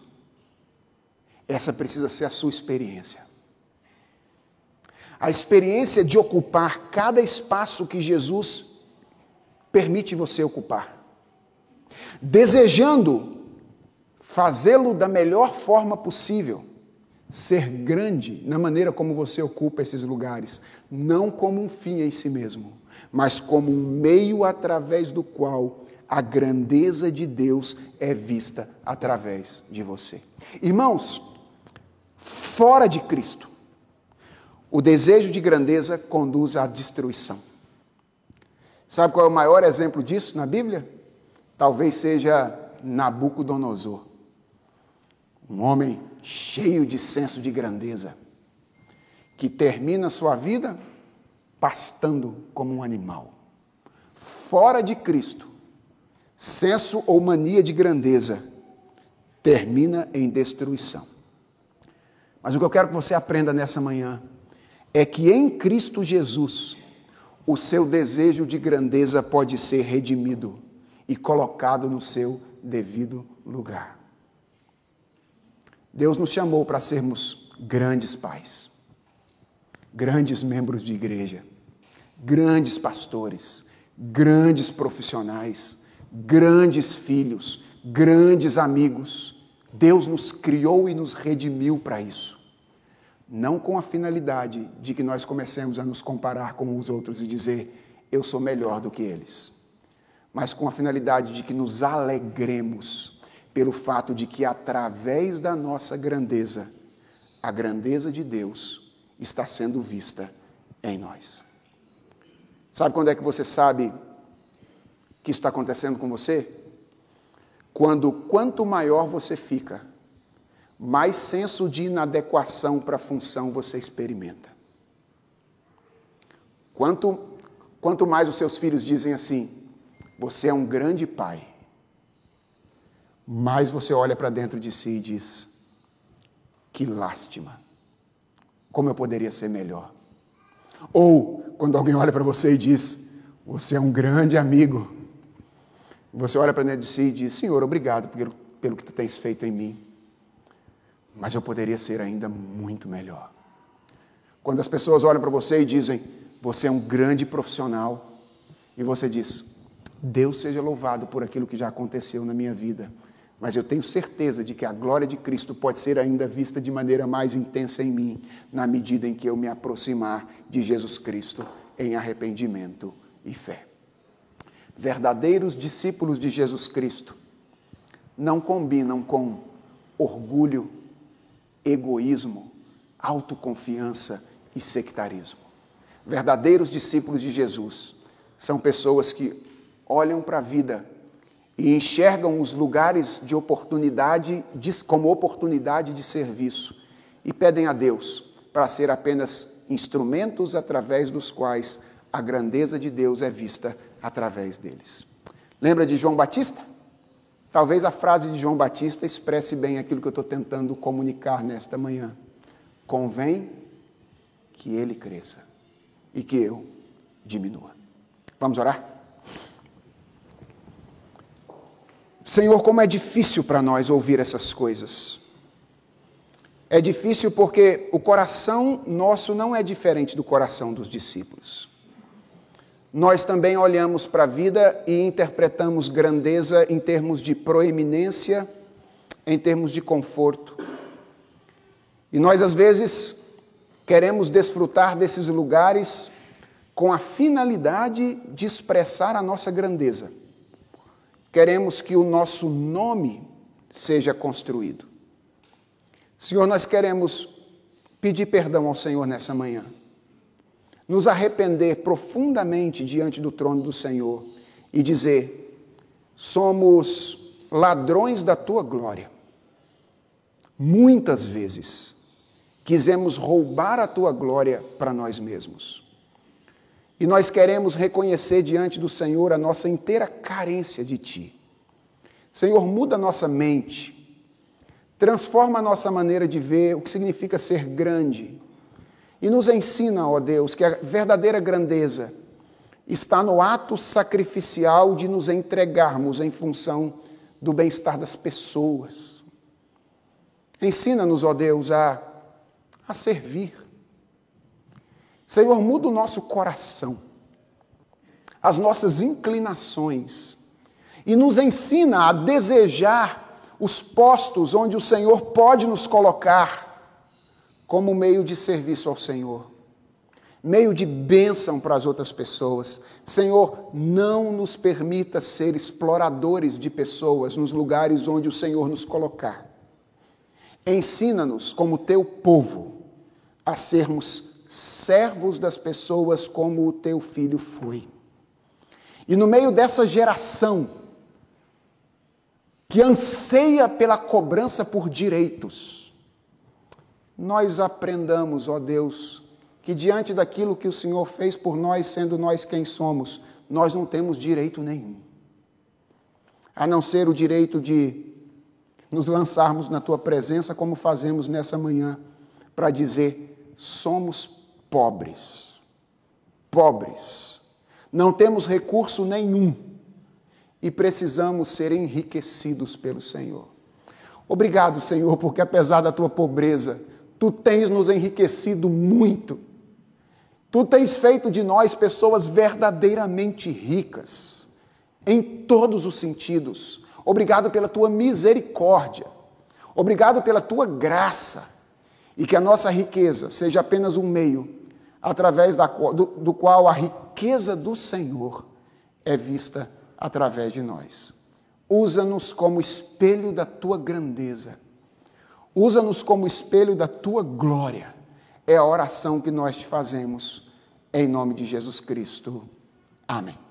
A: essa precisa ser a sua experiência. A experiência de ocupar cada espaço que Jesus permite você ocupar. Desejando fazê-lo da melhor forma possível, ser grande na maneira como você ocupa esses lugares, não como um fim em si mesmo, mas como um meio através do qual a grandeza de Deus é vista através de você. Irmãos, fora de Cristo, o desejo de grandeza conduz à destruição. Sabe qual é o maior exemplo disso na Bíblia? Talvez seja Nabucodonosor, um homem cheio de senso de grandeza, que termina sua vida pastando como um animal. Fora de Cristo, senso ou mania de grandeza termina em destruição. Mas o que eu quero que você aprenda nessa manhã é que em Cristo Jesus, o seu desejo de grandeza pode ser redimido e colocado no seu devido lugar. Deus nos chamou para sermos grandes pais, grandes membros de igreja, grandes pastores, grandes profissionais grandes filhos, grandes amigos. Deus nos criou e nos redimiu para isso. Não com a finalidade de que nós comecemos a nos comparar com os outros e dizer, eu sou melhor do que eles, mas com a finalidade de que nos alegremos pelo fato de que, através da nossa grandeza, a grandeza de Deus está sendo vista em nós. Sabe quando é que você sabe que está acontecendo com você? Quando quanto maior você fica, mais senso de inadequação para a função você experimenta. Quanto, quanto mais os seus filhos dizem assim, você é um grande pai, mais você olha para dentro de si e diz, que lástima, como eu poderia ser melhor. Ou quando alguém olha para você e diz, você é um grande amigo, você olha para dentro de si e diz: Senhor, obrigado pelo, pelo que tu tens feito em mim. Mas eu poderia ser ainda muito melhor. Quando as pessoas olham para você e dizem: Você é um grande profissional. E você diz: Deus seja louvado por aquilo que já aconteceu na minha vida. Mas eu tenho certeza de que a glória de Cristo pode ser ainda vista de maneira mais intensa em mim, na medida em que eu me aproximar de Jesus Cristo em arrependimento e fé verdadeiros discípulos de Jesus Cristo, não combinam com orgulho, egoísmo, autoconfiança e sectarismo. Verdadeiros discípulos de Jesus são pessoas que olham para a vida e enxergam os lugares de oportunidade como oportunidade de serviço e pedem a Deus para ser apenas instrumentos através dos quais a grandeza de Deus é vista através deles. Lembra de João Batista? Talvez a frase de João Batista expresse bem aquilo que eu estou tentando comunicar nesta manhã. Convém que ele cresça e que eu diminua. Vamos orar? Senhor, como é difícil para nós ouvir essas coisas. É difícil porque o coração nosso não é diferente do coração dos discípulos nós também olhamos para a vida e interpretamos grandeza em termos de proeminência, em termos de conforto. E nós, às vezes, queremos desfrutar desses lugares com a finalidade de expressar a nossa grandeza. Queremos que o nosso nome seja construído. Senhor, nós queremos pedir perdão ao Senhor nessa manhã nos arrepender profundamente diante do trono do Senhor e dizer: somos ladrões da tua glória. Muitas vezes quisemos roubar a tua glória para nós mesmos. E nós queremos reconhecer diante do Senhor a nossa inteira carência de Ti. Senhor, muda nossa mente, transforma a nossa maneira de ver o que significa ser grande. E nos ensina, ó Deus, que a verdadeira grandeza está no ato sacrificial de nos entregarmos em função do bem-estar das pessoas. Ensina-nos, ó Deus, a, a servir. Senhor, muda o nosso coração, as nossas inclinações, e nos ensina a desejar os postos onde o Senhor pode nos colocar como meio de serviço ao Senhor meio de bênção para as outras pessoas. Senhor, não nos permita ser exploradores de pessoas nos lugares onde o Senhor nos colocar. Ensina-nos, como teu povo, a sermos servos das pessoas como o teu filho foi. E no meio dessa geração que anseia pela cobrança por direitos, nós aprendamos, ó Deus, que diante daquilo que o Senhor fez por nós, sendo nós quem somos, nós não temos direito nenhum. A não ser o direito de nos lançarmos na tua presença, como fazemos nessa manhã, para dizer: somos pobres. Pobres. Não temos recurso nenhum e precisamos ser enriquecidos pelo Senhor. Obrigado, Senhor, porque apesar da tua pobreza, tu tens nos enriquecido muito Tu tens feito de nós pessoas verdadeiramente ricas, em todos os sentidos. Obrigado pela tua misericórdia. Obrigado pela tua graça. E que a nossa riqueza seja apenas um meio através da, do, do qual a riqueza do Senhor é vista através de nós. Usa-nos como espelho da tua grandeza. Usa-nos como espelho da tua glória é a oração que nós te fazemos, em nome de Jesus Cristo. Amém.